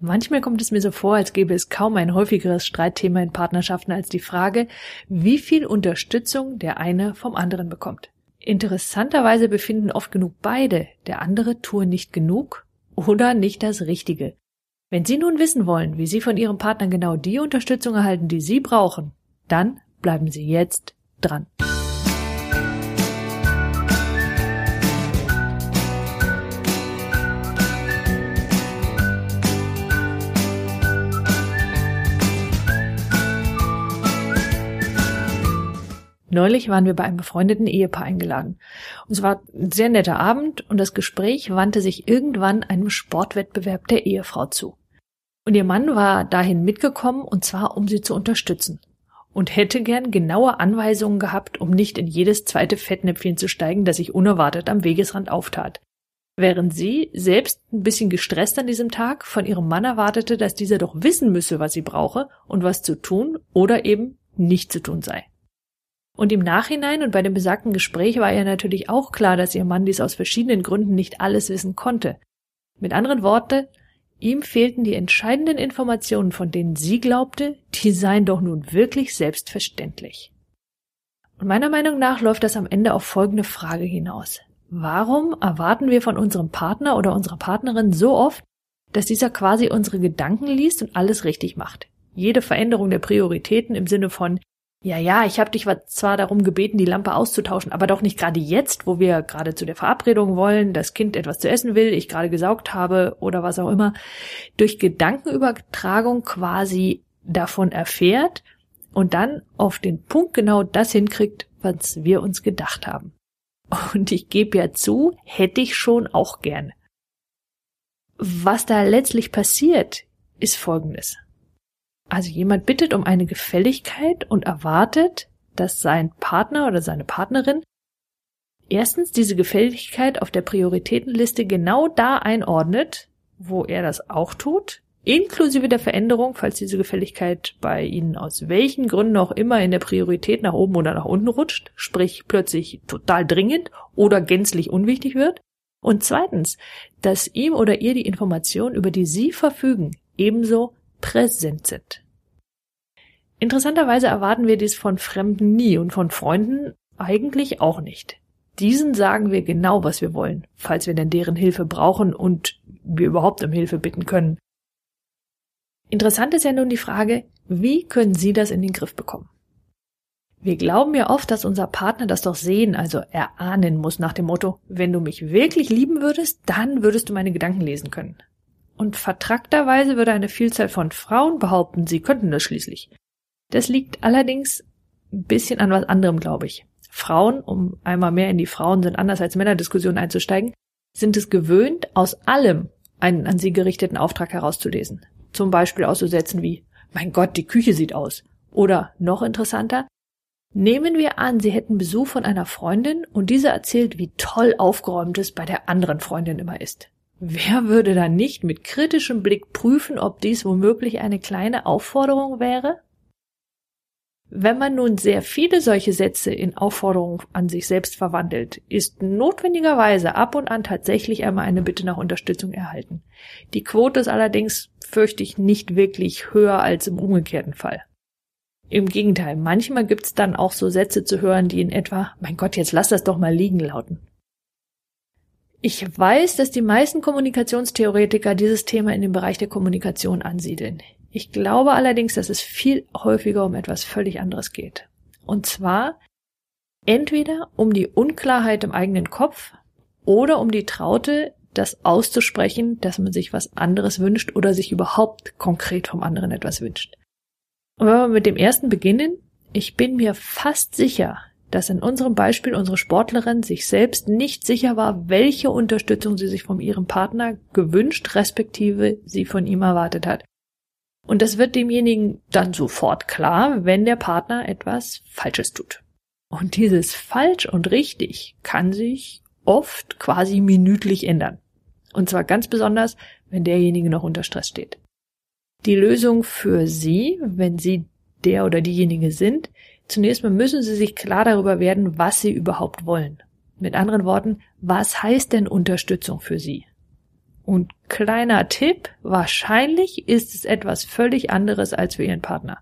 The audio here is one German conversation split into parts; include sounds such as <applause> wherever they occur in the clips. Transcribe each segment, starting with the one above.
Manchmal kommt es mir so vor, als gäbe es kaum ein häufigeres Streitthema in Partnerschaften als die Frage, wie viel Unterstützung der eine vom anderen bekommt. Interessanterweise befinden oft genug beide, der andere tue nicht genug oder nicht das Richtige. Wenn Sie nun wissen wollen, wie Sie von Ihrem Partner genau die Unterstützung erhalten, die Sie brauchen, dann bleiben Sie jetzt dran. Neulich waren wir bei einem befreundeten Ehepaar eingeladen. Und es war ein sehr netter Abend und das Gespräch wandte sich irgendwann einem Sportwettbewerb der Ehefrau zu. Und ihr Mann war dahin mitgekommen und zwar um sie zu unterstützen und hätte gern genaue Anweisungen gehabt, um nicht in jedes zweite Fettnäpfchen zu steigen, das sich unerwartet am Wegesrand auftat. Während sie, selbst ein bisschen gestresst an diesem Tag, von ihrem Mann erwartete, dass dieser doch wissen müsse, was sie brauche und was zu tun oder eben nicht zu tun sei. Und im Nachhinein und bei dem besagten Gespräch war ihr natürlich auch klar, dass ihr Mann dies aus verschiedenen Gründen nicht alles wissen konnte. Mit anderen Worten, ihm fehlten die entscheidenden Informationen, von denen sie glaubte, die seien doch nun wirklich selbstverständlich. Und meiner Meinung nach läuft das am Ende auf folgende Frage hinaus. Warum erwarten wir von unserem Partner oder unserer Partnerin so oft, dass dieser quasi unsere Gedanken liest und alles richtig macht? Jede Veränderung der Prioritäten im Sinne von ja, ja, ich habe dich zwar darum gebeten, die Lampe auszutauschen, aber doch nicht gerade jetzt, wo wir gerade zu der Verabredung wollen, das Kind etwas zu essen will, ich gerade gesaugt habe oder was auch immer, durch Gedankenübertragung quasi davon erfährt und dann auf den Punkt genau das hinkriegt, was wir uns gedacht haben. Und ich gebe ja zu, hätte ich schon auch gern. Was da letztlich passiert, ist Folgendes. Also jemand bittet um eine Gefälligkeit und erwartet, dass sein Partner oder seine Partnerin erstens diese Gefälligkeit auf der Prioritätenliste genau da einordnet, wo er das auch tut, inklusive der Veränderung, falls diese Gefälligkeit bei Ihnen aus welchen Gründen auch immer in der Priorität nach oben oder nach unten rutscht, sprich plötzlich total dringend oder gänzlich unwichtig wird. Und zweitens, dass ihm oder ihr die Information, über die Sie verfügen, ebenso präsent sind. Interessanterweise erwarten wir dies von Fremden nie und von Freunden eigentlich auch nicht. Diesen sagen wir genau, was wir wollen, falls wir denn deren Hilfe brauchen und wir überhaupt um Hilfe bitten können. Interessant ist ja nun die Frage, wie können Sie das in den Griff bekommen? Wir glauben ja oft, dass unser Partner das doch sehen, also erahnen muss nach dem Motto, wenn du mich wirklich lieben würdest, dann würdest du meine Gedanken lesen können. Und vertrackterweise würde eine Vielzahl von Frauen behaupten, sie könnten das schließlich. Das liegt allerdings ein bisschen an was anderem, glaube ich. Frauen, um einmal mehr in die Frauen sind anders als Männerdiskussionen einzusteigen, sind es gewöhnt, aus allem einen an sie gerichteten Auftrag herauszulesen. Zum Beispiel aus so Sätzen wie, mein Gott, die Küche sieht aus. Oder noch interessanter, nehmen wir an, Sie hätten Besuch von einer Freundin und diese erzählt, wie toll aufgeräumt es bei der anderen Freundin immer ist. Wer würde dann nicht mit kritischem Blick prüfen, ob dies womöglich eine kleine Aufforderung wäre? Wenn man nun sehr viele solche Sätze in Aufforderungen an sich selbst verwandelt, ist notwendigerweise ab und an tatsächlich einmal eine Bitte nach Unterstützung erhalten. Die Quote ist allerdings, fürchte ich, nicht wirklich höher als im umgekehrten Fall. Im Gegenteil, manchmal gibt's dann auch so Sätze zu hören, die in etwa, mein Gott, jetzt lass das doch mal liegen lauten. Ich weiß, dass die meisten Kommunikationstheoretiker dieses Thema in den Bereich der Kommunikation ansiedeln. Ich glaube allerdings, dass es viel häufiger um etwas völlig anderes geht. Und zwar entweder um die Unklarheit im eigenen Kopf oder um die Traute, das auszusprechen, dass man sich was anderes wünscht oder sich überhaupt konkret vom anderen etwas wünscht. Und wenn wir mit dem ersten beginnen, ich bin mir fast sicher, dass in unserem Beispiel unsere Sportlerin sich selbst nicht sicher war, welche Unterstützung sie sich von ihrem Partner gewünscht, respektive sie von ihm erwartet hat. Und das wird demjenigen dann sofort klar, wenn der Partner etwas Falsches tut. Und dieses falsch und richtig kann sich oft quasi minütlich ändern. Und zwar ganz besonders, wenn derjenige noch unter Stress steht. Die Lösung für Sie, wenn Sie der oder diejenige sind, Zunächst mal müssen Sie sich klar darüber werden, was Sie überhaupt wollen. Mit anderen Worten, was heißt denn Unterstützung für Sie? Und kleiner Tipp, wahrscheinlich ist es etwas völlig anderes als für Ihren Partner.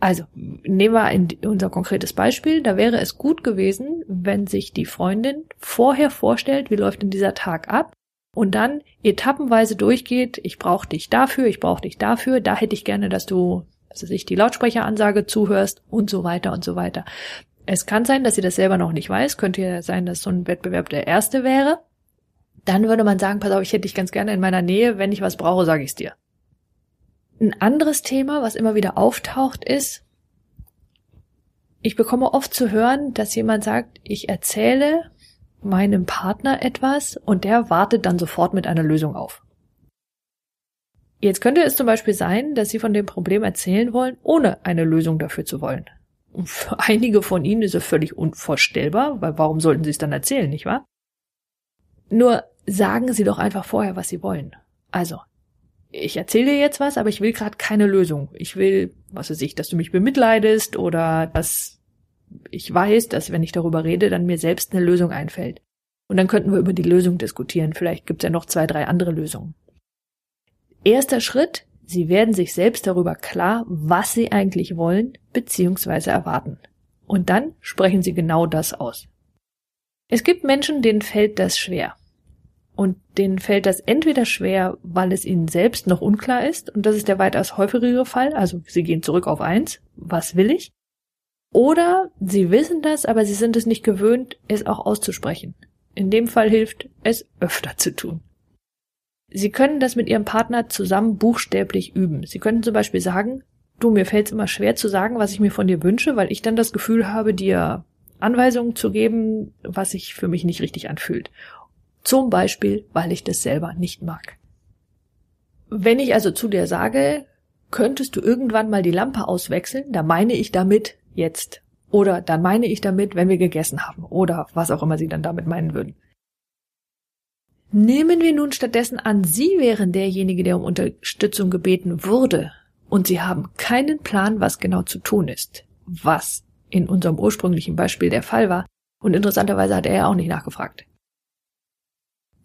Also, nehmen wir unser konkretes Beispiel. Da wäre es gut gewesen, wenn sich die Freundin vorher vorstellt, wie läuft denn dieser Tag ab und dann etappenweise durchgeht, ich brauche dich dafür, ich brauche dich dafür, da hätte ich gerne, dass du, dass ich die Lautsprecheransage zuhörst und so weiter und so weiter. Es kann sein, dass sie das selber noch nicht weiß, könnte ja sein, dass so ein Wettbewerb der erste wäre. Dann würde man sagen, pass auf, ich hätte dich ganz gerne in meiner Nähe, wenn ich was brauche, sage ich's dir. Ein anderes Thema, was immer wieder auftaucht, ist, ich bekomme oft zu hören, dass jemand sagt, ich erzähle meinem Partner etwas und der wartet dann sofort mit einer Lösung auf. Jetzt könnte es zum Beispiel sein, dass Sie von dem Problem erzählen wollen, ohne eine Lösung dafür zu wollen. Und für einige von Ihnen ist es völlig unvorstellbar, weil warum sollten Sie es dann erzählen, nicht wahr? Nur sagen Sie doch einfach vorher, was Sie wollen. Also, ich erzähle dir jetzt was, aber ich will gerade keine Lösung. Ich will, was weiß ich, dass du mich bemitleidest oder dass ich weiß, dass wenn ich darüber rede, dann mir selbst eine Lösung einfällt. Und dann könnten wir über die Lösung diskutieren. Vielleicht gibt es ja noch zwei, drei andere Lösungen. Erster Schritt, Sie werden sich selbst darüber klar, was Sie eigentlich wollen bzw. erwarten. Und dann sprechen Sie genau das aus. Es gibt Menschen, denen fällt das schwer. Und denen fällt das entweder schwer, weil es ihnen selbst noch unklar ist, und das ist der weitaus häufigere Fall, also sie gehen zurück auf eins, was will ich? Oder sie wissen das, aber sie sind es nicht gewöhnt, es auch auszusprechen. In dem Fall hilft es öfter zu tun. Sie können das mit Ihrem Partner zusammen buchstäblich üben. Sie können zum Beispiel sagen, du, mir fällt es immer schwer zu sagen, was ich mir von dir wünsche, weil ich dann das Gefühl habe, dir Anweisungen zu geben, was sich für mich nicht richtig anfühlt. Zum Beispiel, weil ich das selber nicht mag. Wenn ich also zu dir sage, könntest du irgendwann mal die Lampe auswechseln, da meine ich damit jetzt. Oder dann meine ich damit, wenn wir gegessen haben. Oder was auch immer Sie dann damit meinen würden. Nehmen wir nun stattdessen an, Sie wären derjenige, der um Unterstützung gebeten wurde, und Sie haben keinen Plan, was genau zu tun ist, was in unserem ursprünglichen Beispiel der Fall war, und interessanterweise hat er ja auch nicht nachgefragt.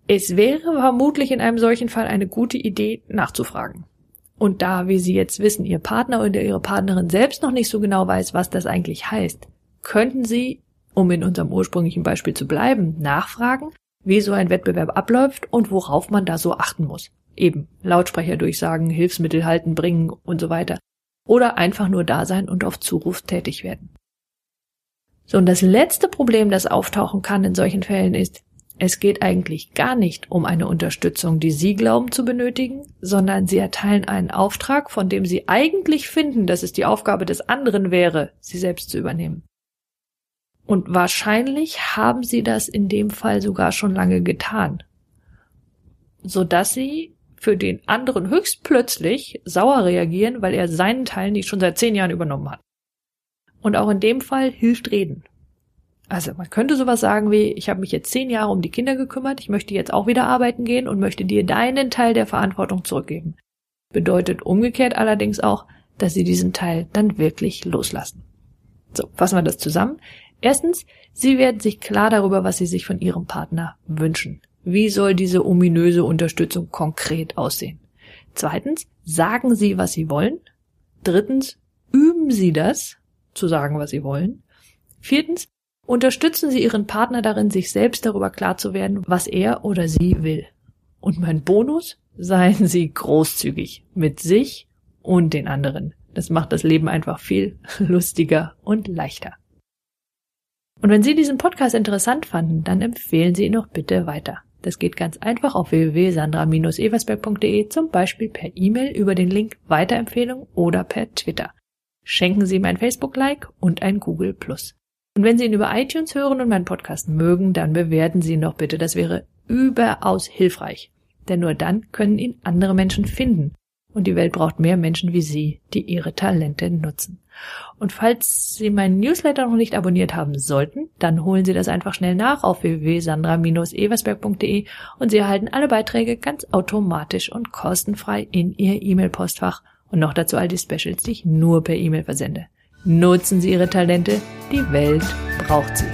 Es wäre vermutlich in einem solchen Fall eine gute Idee, nachzufragen. Und da, wie Sie jetzt wissen, Ihr Partner oder Ihre Partnerin selbst noch nicht so genau weiß, was das eigentlich heißt, könnten Sie, um in unserem ursprünglichen Beispiel zu bleiben, nachfragen, wie so ein Wettbewerb abläuft und worauf man da so achten muss. Eben Lautsprecher durchsagen, Hilfsmittel halten, bringen und so weiter. Oder einfach nur da sein und auf Zuruf tätig werden. So, und das letzte Problem, das auftauchen kann in solchen Fällen ist, es geht eigentlich gar nicht um eine Unterstützung, die Sie glauben zu benötigen, sondern Sie erteilen einen Auftrag, von dem Sie eigentlich finden, dass es die Aufgabe des anderen wäre, sie selbst zu übernehmen. Und wahrscheinlich haben Sie das in dem Fall sogar schon lange getan, so dass Sie für den anderen höchst plötzlich sauer reagieren, weil er seinen Teil nicht schon seit zehn Jahren übernommen hat. Und auch in dem Fall hilft Reden. Also man könnte sowas sagen wie, ich habe mich jetzt zehn Jahre um die Kinder gekümmert, ich möchte jetzt auch wieder arbeiten gehen und möchte dir deinen Teil der Verantwortung zurückgeben. Bedeutet umgekehrt allerdings auch, dass sie diesen Teil dann wirklich loslassen. So, fassen wir das zusammen. Erstens, sie werden sich klar darüber, was sie sich von ihrem Partner wünschen. Wie soll diese ominöse Unterstützung konkret aussehen? Zweitens, sagen sie, was sie wollen. Drittens, üben sie das, zu sagen, was sie wollen. Viertens, Unterstützen Sie Ihren Partner darin, sich selbst darüber klar zu werden, was er oder sie will. Und mein Bonus? Seien Sie großzügig mit sich und den anderen. Das macht das Leben einfach viel <laughs> lustiger und leichter. Und wenn Sie diesen Podcast interessant fanden, dann empfehlen Sie ihn doch bitte weiter. Das geht ganz einfach auf www.sandra-eversberg.de, zum Beispiel per E-Mail über den Link Weiterempfehlung oder per Twitter. Schenken Sie mein Facebook-Like und ein Google. Und wenn Sie ihn über iTunes hören und meinen Podcast mögen, dann bewerten Sie ihn doch bitte. Das wäre überaus hilfreich. Denn nur dann können ihn andere Menschen finden. Und die Welt braucht mehr Menschen wie Sie, die ihre Talente nutzen. Und falls Sie meinen Newsletter noch nicht abonniert haben sollten, dann holen Sie das einfach schnell nach auf www.sandra-eversberg.de und Sie erhalten alle Beiträge ganz automatisch und kostenfrei in Ihr E-Mail-Postfach und noch dazu all die Specials, die ich nur per E-Mail versende. Nutzen Sie Ihre Talente, die Welt braucht sie.